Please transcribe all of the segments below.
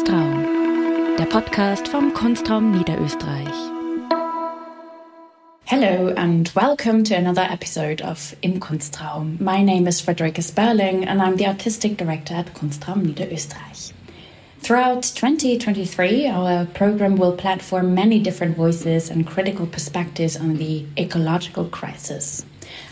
Kunstraum, der Podcast vom Kunstraum Niederösterreich. Hello and welcome to another episode of Im Kunstraum. My name is Frederike Sperling and I'm the Artistic Director at Kunstraum Niederösterreich. Throughout 2023, our program will platform many different voices and critical perspectives on the ecological crisis.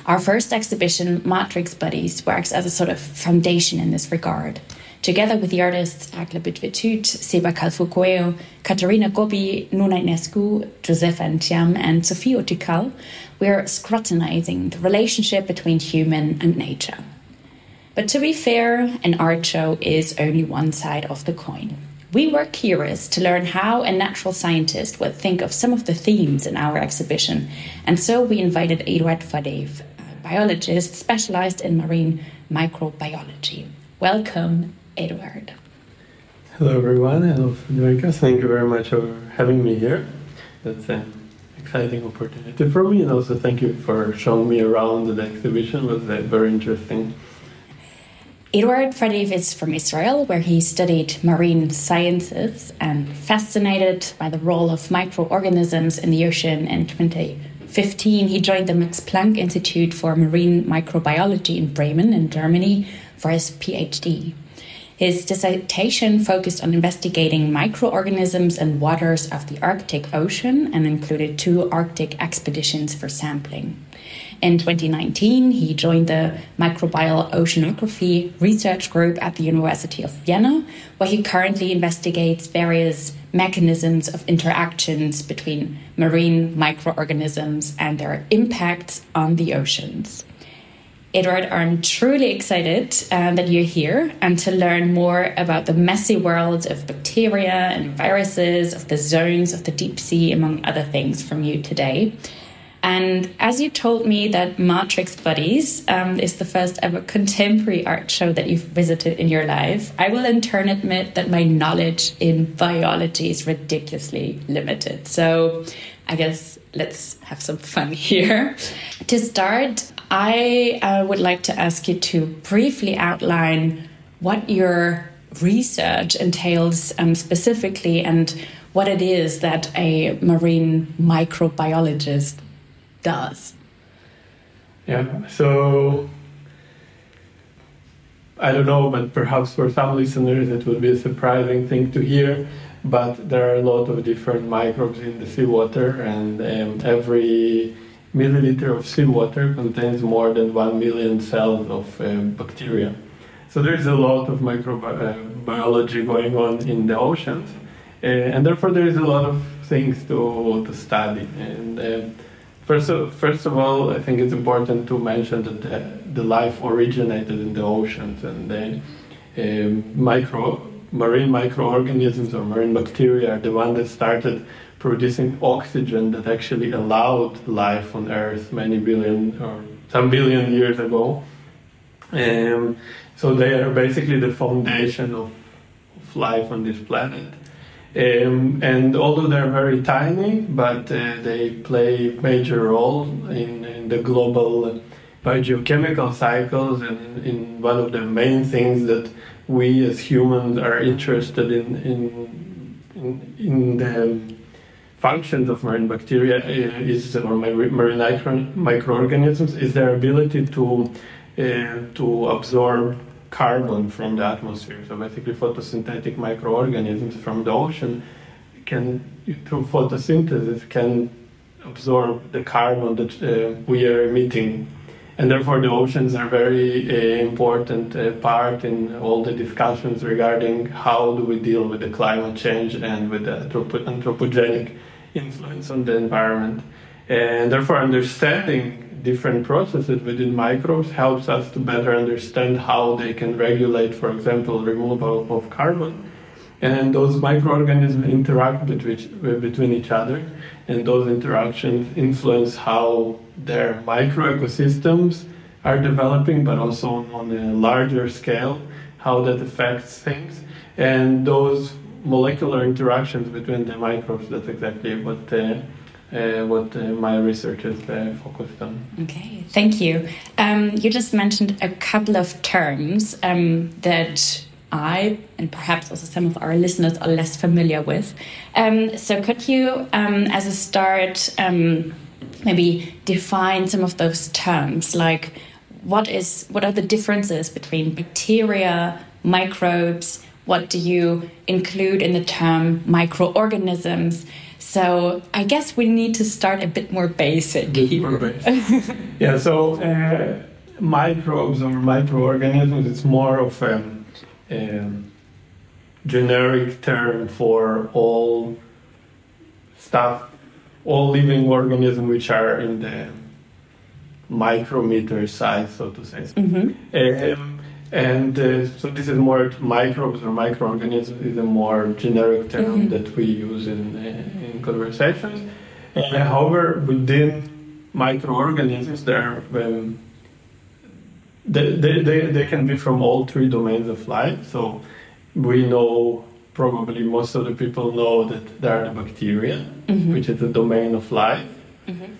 Our first exhibition, Matrix Bodies, works as a sort of foundation in this regard. Together with the artists Agla Bitvetut, Seba Calfuqueo, Katarina Gobi, Nona Inescu, Josèfa Ntjam, and Sophie Utikal, we're scrutinizing the relationship between human and nature. But to be fair, an art show is only one side of the coin. We were curious to learn how a natural scientist would think of some of the themes in our exhibition, and so we invited Eduard Fadeev, a biologist specialized in marine microbiology. Welcome, Eduard. Hello, everyone. Hello, Federica. Thank you very much for having me here. That's an exciting opportunity for me, and also thank you for showing me around the exhibition. It was very interesting. Eduard Fadeev is from Israel, where he studied marine sciences and fascinated by the role of microorganisms in the ocean. In 2015, he joined the Max Planck Institute for Marine Microbiology in Bremen, in Germany, for his PhD. His dissertation focused on investigating microorganisms in waters of the Arctic Ocean and included two Arctic expeditions for sampling. In 2019, he joined the Microbial Oceanography Research Group at the University of Vienna, where he currently investigates various mechanisms of interactions between marine microorganisms and their impacts on the oceans. Eduard, I'm truly excited uh, that you're here and to learn more about the messy world of bacteria and viruses, of the zones of the deep sea, among other things, from you today. And as you told me that Matrix Bodies um, is the first ever contemporary art show that you've visited in your life, I will in turn admit that my knowledge in biology is ridiculously limited. So I guess let's have some fun here. to start, I uh, would like to ask you to briefly outline what your research entails um, specifically and what it is that a marine microbiologist does. Yeah, so I don't know, but perhaps for some listeners it would be a surprising thing to hear. But there are a lot of different microbes in the seawater, and um, every milliliter of seawater contains more than one million cells of uh, bacteria. So there's a lot of microbiology uh, going on in the oceans, uh, and therefore there is a lot of things to, to study. And uh, First of, first of all, I think it's important to mention that the, the life originated in the oceans and the um, micro, marine microorganisms or marine bacteria are the ones that started producing oxygen that actually allowed life on Earth many billion or some billion years ago. Um, so they are basically the foundation of, of life on this planet. Um, and although they're very tiny, but uh, they play major role in, in the global biogeochemical cycles and in one of the main things that we as humans are interested in in, in, in the functions of marine bacteria uh, is or marine microorganisms is their ability to uh, to absorb carbon from the atmosphere. So basically, photosynthetic microorganisms from the ocean can, through photosynthesis, can absorb the carbon that uh, we are emitting. And therefore, the oceans are very uh, important uh, part in all the discussions regarding how do we deal with the climate change and with the anthropogenic influence on the environment. And therefore, understanding different processes within microbes helps us to better understand how they can regulate, for example, removal of carbon. And those microorganisms interact between, between each other, and those interactions influence how their microecosystems are developing, but also on a larger scale, how that affects things. And those molecular interactions between the microbes, that's exactly what uh, uh, what uh, my research is uh, focused on. Okay, thank you. Um, you just mentioned a couple of terms um, that I and perhaps also some of our listeners are less familiar with. Um, so, could you, um, as a start, um, maybe define some of those terms, like what is what are the differences between bacteria, microbes? What do you include in the term microorganisms? So I guess we need to start a bit more basic. Bit more basic. yeah. So uh, microbes or microorganisms, it's more of a, a generic term for all stuff, all living organisms which are in the micrometer size, so to say. Mm-hmm. Um, and uh, so this is more microbes or microorganisms is a more generic term mm-hmm. that we use in, uh, in conversations. Uh, however, within microorganisms, there are, um, they, they, they, they can be from all three domains of life. So we know, probably most of the people know that there are the bacteria, mm-hmm. which is the domain of life. Mm-hmm.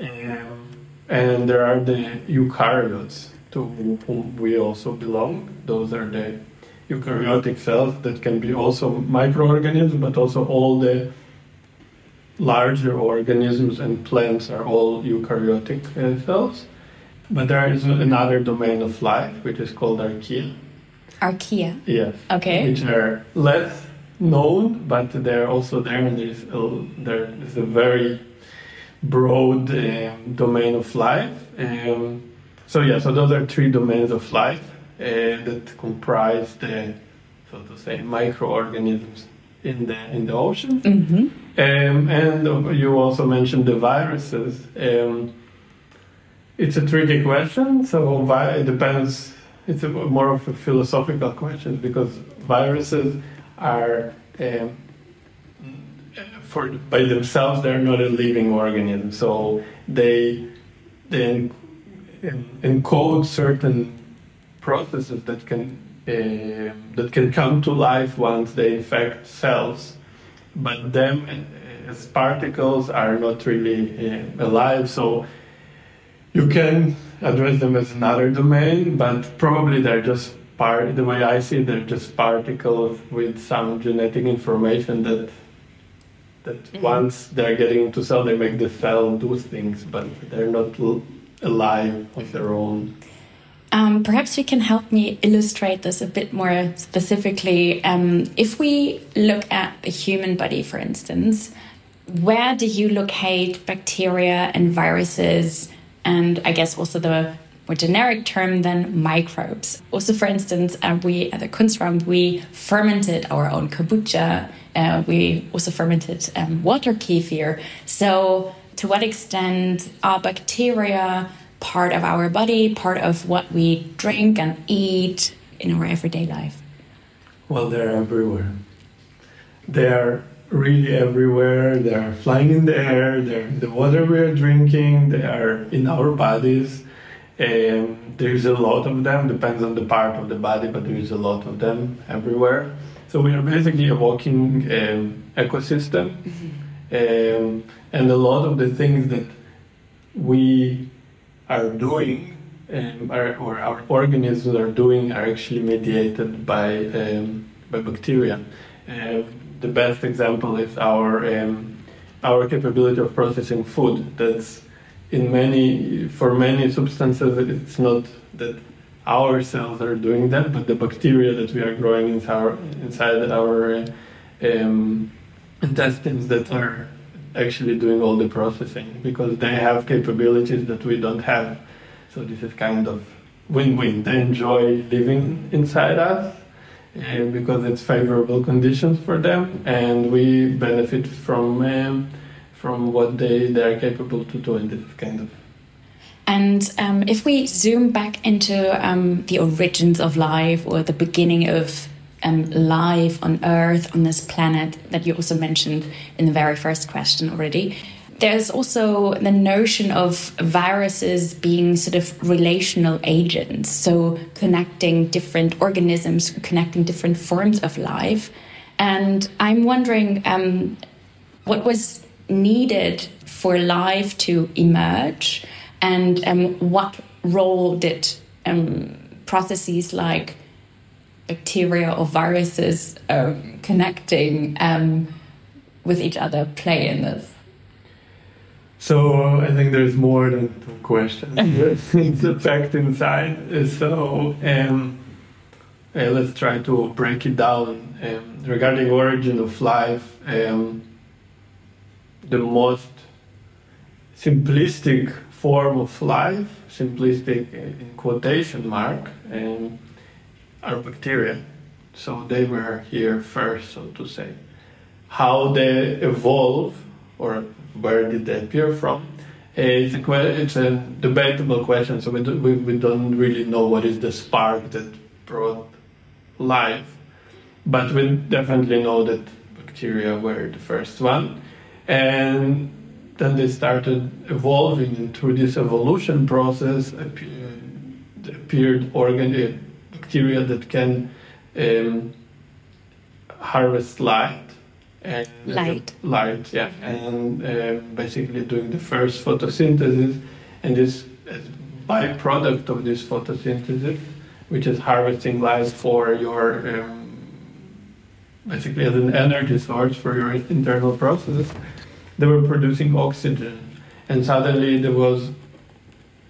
Um, and there are the eukaryotes to whom we also belong. Those are the eukaryotic cells that can be also microorganisms, but also all the larger organisms and plants are all eukaryotic uh, cells. But there is another domain of life which is called archaea. Archaea? Yes. Okay. Which are less known, but they're also there, and there's a, there is a very broad um, domain of life. Um, so yeah, so those are three domains of life uh, that comprise the, so to say, microorganisms in the in the ocean. Mm-hmm. Um, and you also mentioned the viruses. Um, it's a tricky question. So it depends. It's a, more of a philosophical question because viruses are um, for by themselves they're not a living organism. So they they encode certain processes that can uh, that can come to life once they infect cells, but them uh, as particles are not really uh, alive. So you can address them as another domain, but probably they're just part. The way I see it, they're just particles with some genetic information that that mm-hmm. once they're getting into cell, they make the cell do things, but they're not alive of their own. Um, perhaps you can help me illustrate this a bit more specifically. Um, if we look at the human body, for instance, where do you locate bacteria and viruses, and I guess also the more generic term than microbes? Also, for instance, uh, we at the Kunstraum we fermented our own kombucha. Uh, we also fermented um, water kefir. So, to what extent are bacteria part of our body, part of what we drink and eat in our everyday life? Well, they're everywhere. They're really everywhere. They're flying in the air. They're in the water we're drinking. They are in our bodies. Um, there's a lot of them. Depends on the part of the body, but there is a lot of them everywhere. So we are basically a walking um, ecosystem, mm-hmm. um, and a lot of the things that we are doing um, are, or our organisms are doing are actually mediated by um, by bacteria. Uh, the best example is our um, our capability of processing food. That's in many for many substances it's not that our cells are doing that, but the bacteria that we are growing inside our, inside our um, intestines that are actually doing all the processing because they have capabilities that we don't have. So this is kind of win-win. They enjoy living inside us because it's favorable conditions for them, and we benefit from um, from what they they are capable to do. And this is kind of. And um, if we zoom back into um, the origins of life or the beginning of um, life on Earth, on this planet, that you also mentioned in the very first question already. There's also the notion of viruses being sort of relational agents, so connecting different organisms, connecting different forms of life. And I'm wondering um, what was needed for life to emerge, and um, what role did um, processes like bacteria or viruses um, connecting um, with each other play in this? So I think there's more than two questions. it's the fact inside. So um, uh, let's try to break it down. Um, regarding origin of life, um, the most simplistic form of life, simplistic in quotation mark, um, are bacteria. So they were here first, so to say. How they evolve, or where did they appear from? It's a, it's a debatable question, so we, do, we, we don't really know what is the spark that brought life. But we definitely know that bacteria were the first one. And then they started evolving, and through this evolution process appeared, organ, bacteria that can um, harvest light. And light. Light, yeah. And uh, basically doing the first photosynthesis, and this byproduct of this photosynthesis, which is harvesting light for your um, basically as an energy source for your internal processes, they were producing oxygen. And suddenly there was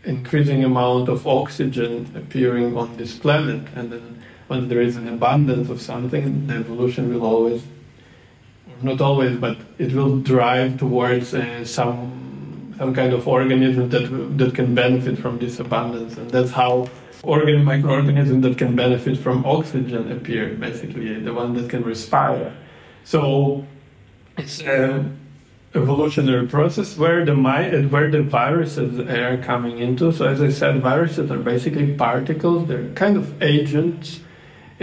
increasing amount of oxygen appearing on this planet. And then when there is an abundance of something, the evolution will always, not always, but it will drive towards uh, some some kind of organism that that can benefit from this abundance. And that's how organ microorganisms that can benefit from oxygen appear, basically, the one that can respire. So it's an evolutionary process where the where the viruses are coming into. So as I said, viruses are basically particles. They're kind of agents uh,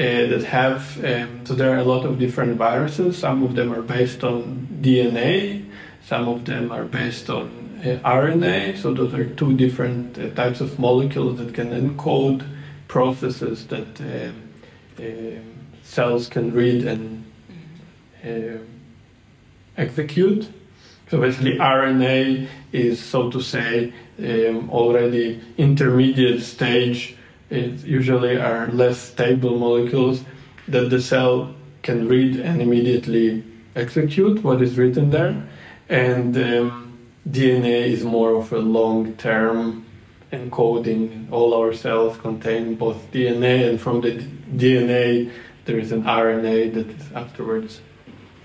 that have. Um, so there are a lot of different viruses. Some of them are based on DNA. Some of them are based on uh, RNA. So those are two different uh, types of molecules that can encode processes that uh, cells can read and execute. So basically, RNA is, so to say, um, already intermediate stage. It usually are less stable molecules that the cell can read and immediately execute what is written there. And um, DNA is more of a long term encoding. All our cells contain both DNA, and from the DNA, there is an RNA that is afterwards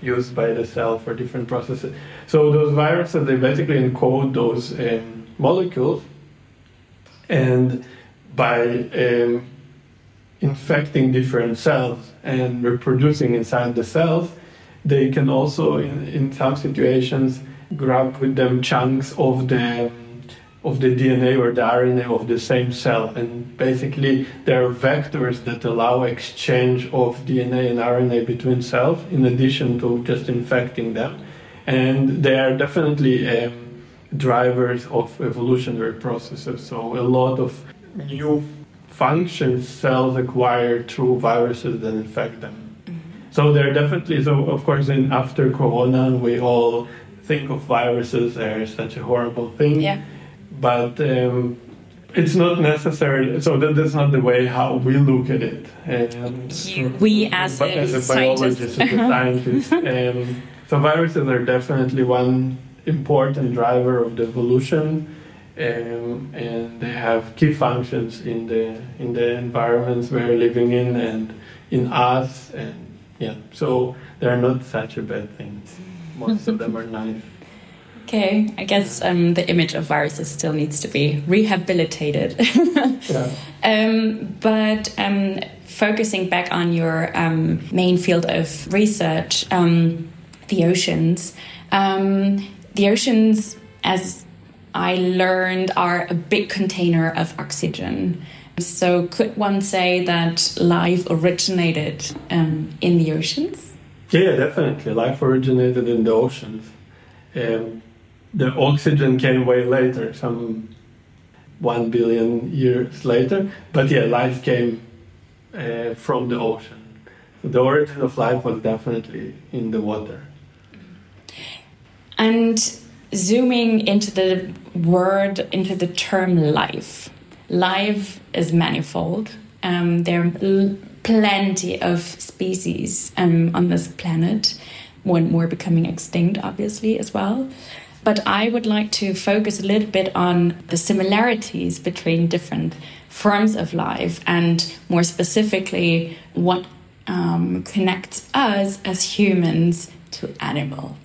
used by the cell for different processes. So those viruses, they basically encode those um, molecules, and by um, infecting different cells and reproducing inside the cells, they can also, in, in some situations, grab with them chunks of the of the DNA or the RNA of the same cell. And basically, there are vectors that allow exchange of DNA and RNA between cells in addition to just infecting them. And they are definitely um, drivers of evolutionary processes. So, a lot of new functions cells acquire through viruses that infect them. Mm-hmm. So, they're definitely, so of course, in after Corona, we all think of viruses as such a horrible thing. Yeah. But um, it's not necessarily so that, that's not the way how we look at it. And we as, a, as a biologist, as a scientist. um, so viruses are definitely one important driver of the evolution. Um, and they have key functions in the in the environments we're living in and in us and yeah so they're not such a bad thing most of them are nice. Okay, I guess um, the image of viruses still needs to be rehabilitated. yeah. um, but um, focusing back on your um, main field of research, um, the oceans, um, the oceans, as I learned, are a big container of oxygen. So, could one say that life originated in the oceans? Yeah, definitely. Life originated in the oceans. Um, the oxygen came way later, some one billion years later. But yeah, life came uh, from the ocean. So the origin of life was definitely in the water. And zooming into the word, into the term life, life is manifold. Um, there are plenty of species um, on this planet, more and more becoming extinct, obviously, as well. But I would like to focus a little bit on the similarities between different forms of life and more specifically what um, connects us as humans to animals.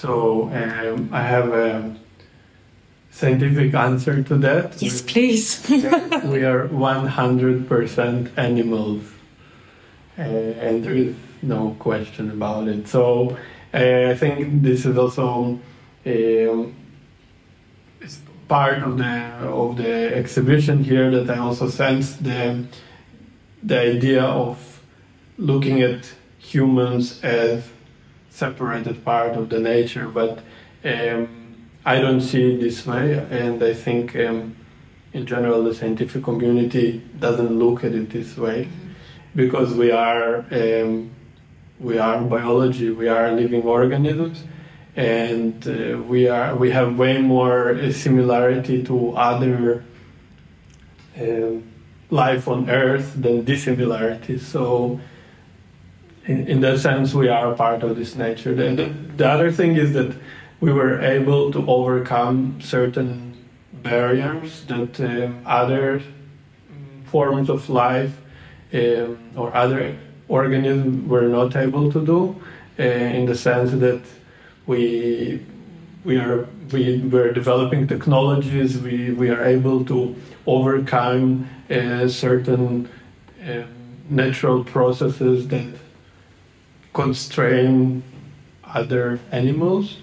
So um, I have a scientific answer to that. Yes, please. we are 100% animals, uh, and there is no question about it. So uh, I think this is also um, it's part of the of the exhibition here that I also sense the the idea of looking at humans as separated part of the nature, but um, I don't see it this way, and I think um, in general the scientific community doesn't look at it this way because we are um, we are biology, we are living organisms, and uh, we are we have way more uh, similarity to other um, life on Earth than dissimilarity. So. In, in that sense, we are a part of this nature. The, the, the other thing is that we were able to overcome certain barriers that um, other forms of life um, or other organisms were not able to do, uh, in the sense that we we are we were developing technologies. We we are able to overcome uh, certain um, natural processes that constrain other animals.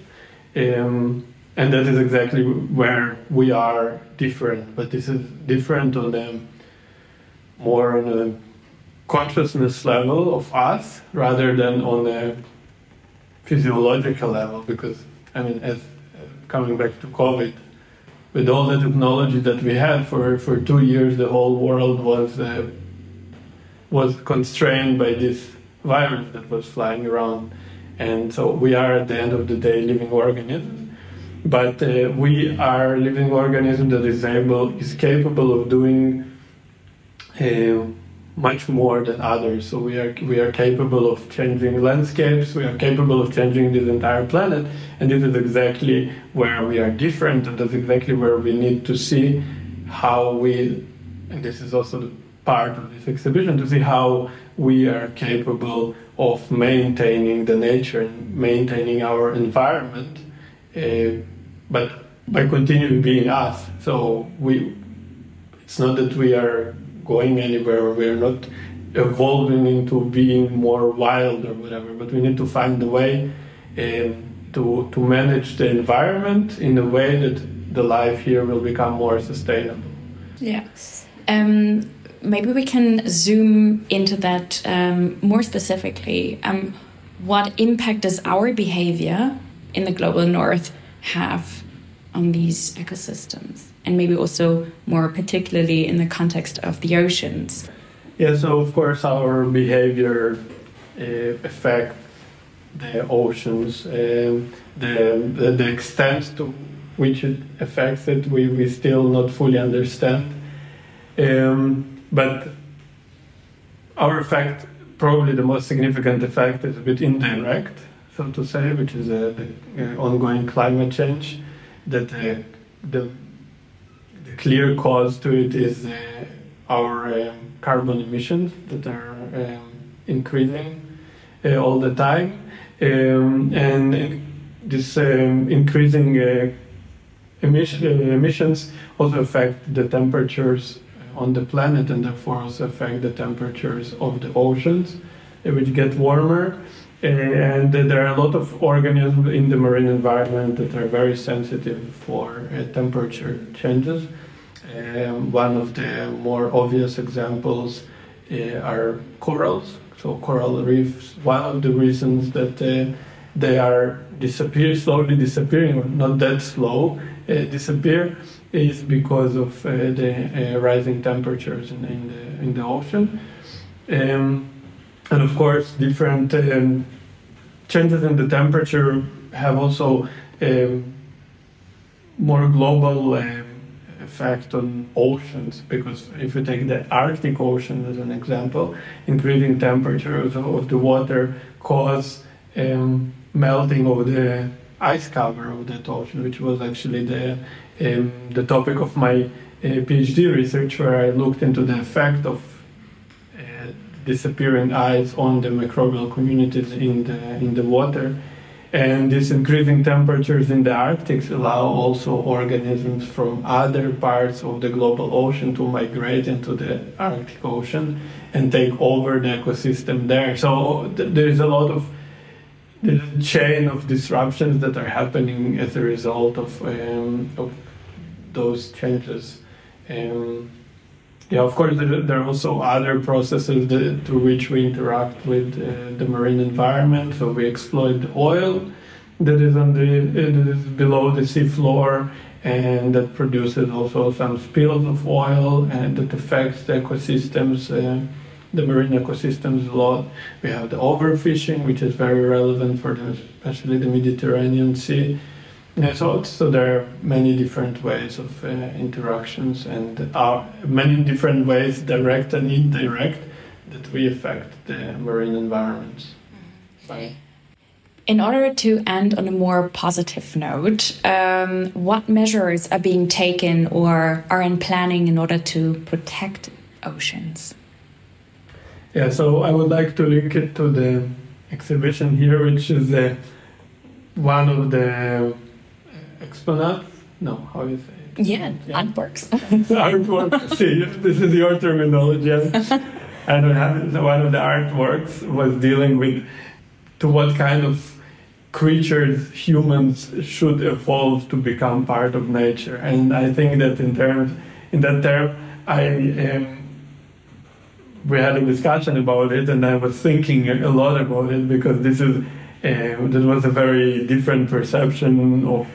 Um, and that is exactly where we are different. But this is different on the more on a consciousness level of us rather than on a physiological level. Because I mean, as coming back to COVID, with all the technology that we had for, for two years, the whole world was uh, was constrained by this that was flying around. And so we are at the end of the day living organisms but uh, we are living organism that is able is capable of doing uh, much more than others. So we are we are capable of changing landscapes we are capable of changing this entire planet. And this is exactly where we are different and that's exactly where we need to see how we and this is also part of this exhibition to see how we are capable of maintaining the nature and maintaining our environment, uh, but by continuing being us. So we, it's not that we are going anywhere. We are not evolving into being more wild or whatever. But we need to find a way um, to to manage the environment in a way that the life here will become more sustainable. Yes. Um, maybe we can zoom into that um, more specifically. Um, what impact does our behavior in the global north have on these ecosystems? And maybe also more particularly in the context of the oceans. Yeah, so of course our behavior uh, affects the oceans. Um, the, the, the extent to which it affects it, we, we still not fully understand. Um, but our effect, probably the most significant effect, is a bit indirect, so to say, which is uh, the uh, ongoing climate change. That uh, the, the clear cause to it is uh, our um, carbon emissions that are um, increasing uh, all the time, um, and this um, increasing uh, emission, emissions also affect the temperatures on the planet and therefore also affect the temperatures of the oceans, uh, which get warmer. Uh, and there are a lot of organisms in the marine environment that are very sensitive for uh, temperature changes. Um, one of the more obvious examples uh, are corals. So coral reefs. One of the reasons that uh, they are disappear slowly disappearing, not that slow, uh, disappear, is because of uh, the uh, rising temperatures in, in, the, in the ocean. Um, and of course, different um, changes in the temperature have also um, more global um, effect on oceans because if you take the Arctic Ocean as an example, increasing temperatures of the water cause um, melting of the ice cover of that ocean, which was actually the um, the topic of my uh, PhD research, where I looked into the effect of uh, disappearing ice on the microbial communities in the in the water and these increasing temperatures in the Arctic allow also organisms from other parts of the global ocean to migrate into the Arctic Ocean and take over the ecosystem there. So th- there is a lot of there's a chain of disruptions that are happening as a result of, um, of those changes. Um, yeah, of course, there, are also other processes that, through which we interact with uh, the marine environment. So we exploit oil that is on the that is below the sea floor, and that produces also some spills of oil, and that affects the ecosystems, uh, the marine ecosystems a lot. We have the overfishing, which is very relevant for the, especially the Mediterranean Sea. Yeah, so, so there are many different ways of uh, interactions and are many different ways, direct and indirect, that we affect the marine environments. Mm-hmm. In order to end on a more positive note, um, what measures are being taken or are in planning in order to protect oceans? Yeah, so I would like to link it to the exhibition here, which is uh, one of the exponent? No, how do you say it? Yeah, yeah. artworks. artwork. See, this is your terminology. I don't have it. One of the artworks was dealing with to what kind of creatures humans should evolve to become part of nature. And I think that in terms, in that term, I um, we had a discussion about it, and I was thinking a lot about it because this is uh, that was a very different perception of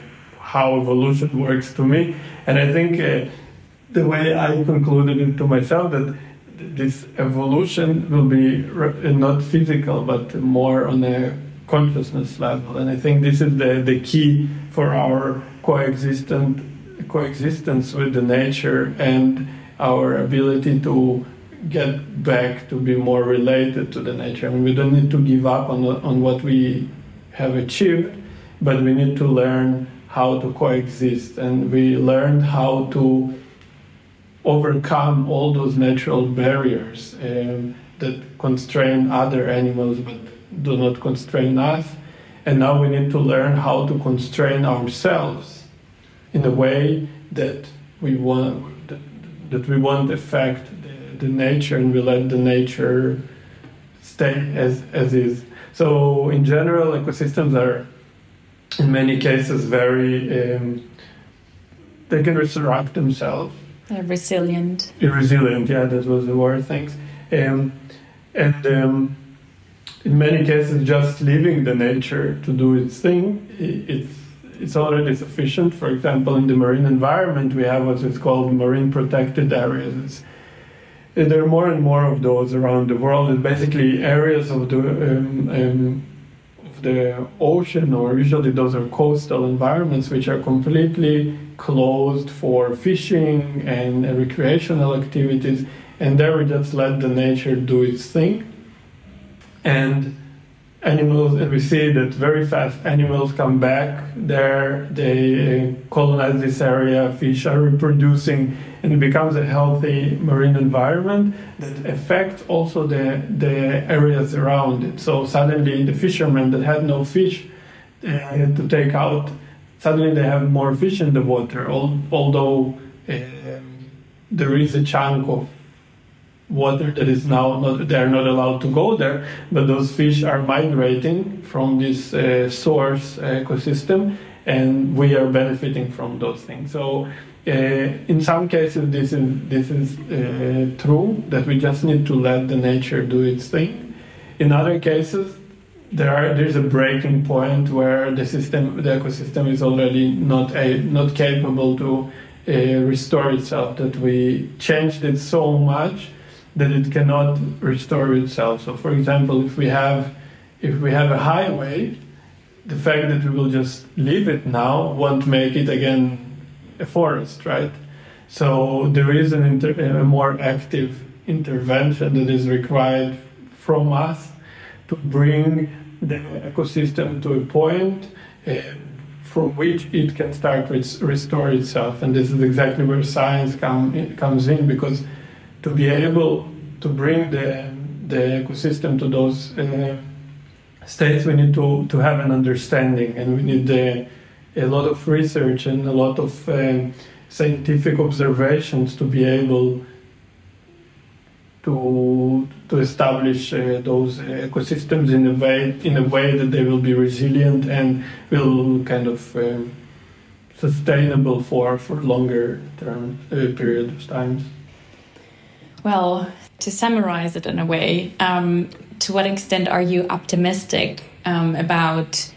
how evolution works to me. And I think uh, the way I concluded it to myself that this evolution will be not physical but more on a consciousness level. And I think this is the, the key for our coexistent coexistence with the nature and our ability to get back to be more related to the nature. I mean, we don't need to give up on, on what we have achieved, but we need to learn how to coexist, and we learned how to overcome all those natural barriers um, that constrain other animals but do not constrain us. And now we need to learn how to constrain ourselves in a way that we want that, we won't affect the, the nature and we let the nature stay as, as is. So in general, ecosystems are in many cases very um, they can resurrect themselves. They're resilient. Resilient, yeah, that was the word. Thanks. Um, and um, in many cases, just leaving the nature to do its thing, it's it's already sufficient. For example, in the marine environment, we have what is called marine protected areas. There are more and more of those around the world. It's basically areas of the um, um the ocean, or usually those are coastal environments, which are completely closed for fishing and recreational activities. And there we just let the nature do its thing. And animals, and we see that very fast animals come back there, they colonize this area, fish are reproducing, and it becomes a healthy marine environment that affects also the, the areas around it. So suddenly the fishermen that had no fish uh, to take out, suddenly they have more fish in the water, although uh, there is a chunk of water that is now not they are not allowed to go there but those fish are migrating from this uh, source ecosystem and we are benefiting from those things so uh, in some cases this is this is uh, true that we just need to let the nature do its thing in other cases there are there's a breaking point where the system the ecosystem is already not a not capable to uh, restore itself that we changed it so much that it cannot restore itself. So, for example, if we have if we have a highway, the fact that we will just leave it now won't make it again a forest, right? So there is an inter- a more active intervention that is required from us to bring the ecosystem to a point uh, from which it can start to restore itself. And this is exactly where science come, comes in because to be able to bring the, the ecosystem to those uh, states, we need to, to have an understanding and we need uh, a lot of research and a lot of um, scientific observations to be able to to establish uh, those ecosystems in a way in a way that they will be resilient and will kind of um, sustainable for for longer term uh, period of times. Well, to summarize it in a way, um, to what extent are you optimistic um, about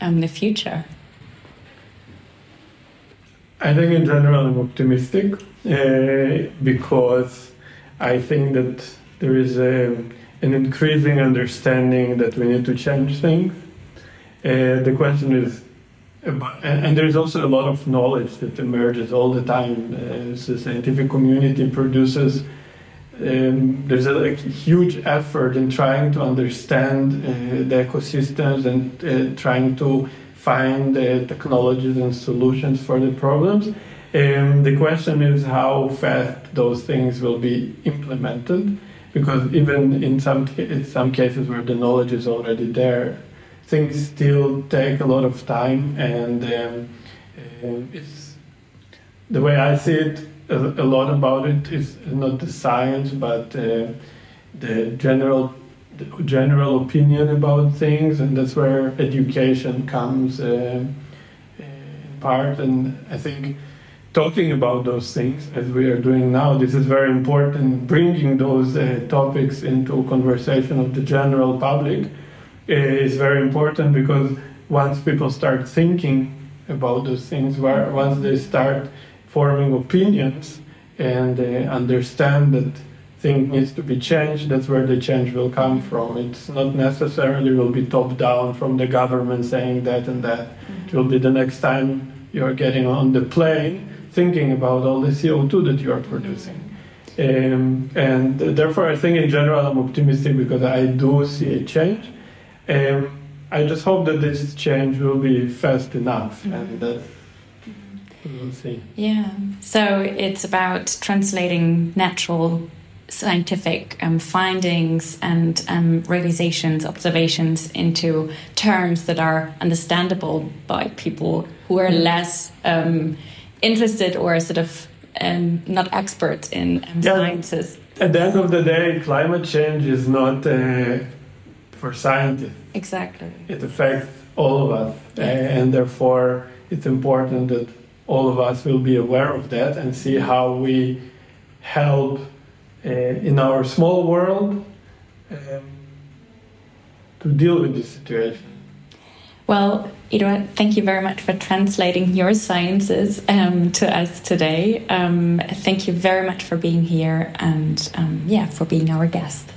um, the future? I think in general I'm optimistic uh, because I think that there is a, an increasing understanding that we need to change things. Uh, the question is, about, and, there's also a lot of knowledge that emerges all the time. Uh, the scientific community produces. Um, there's a like, huge effort in trying to understand uh, the ecosystems and uh, trying to find uh, technologies and solutions for the problems. Um, the question is how fast those things will be implemented, because even in some in some cases where the knowledge is already there, things still take a lot of time, and um, um, it's the way I see it. A, a, lot about it is not the science, but uh, the general the general opinion about things, and that's where education comes uh, in part. And I think talking about those things as we are doing now. This is very important. Bringing those uh, topics into conversation of the general public uh, is very important because once people start thinking about those things, where once they start forming opinions and uh, understand that thing needs to be changed, that's where the change will come from. It's not necessarily will be top down from the government saying that and that. It will be the next time you're getting on the plane thinking about all the CO2 that you are producing. Um, and therefore, I think in general I'm optimistic because I do see a change. Um, I just hope that this change will be fast enough mm-hmm. and that we'll see. Yeah, so it's about translating natural scientific um, findings and um, realizations, observations into terms that are understandable by people who are mm-hmm. less um, interested or sort of um, not experts in um, yeah. sciences. At the end of the day, climate change is not uh, for scientists. Exactly. It affects all of us, uh, and therefore it's important that all of us will be aware of that and see how we help in our small world um, to deal with this situation. Well, Eduard, thank you very much for translating your sciences um, to us today. Um, thank you very much for being here and, um, yeah, for being our guest.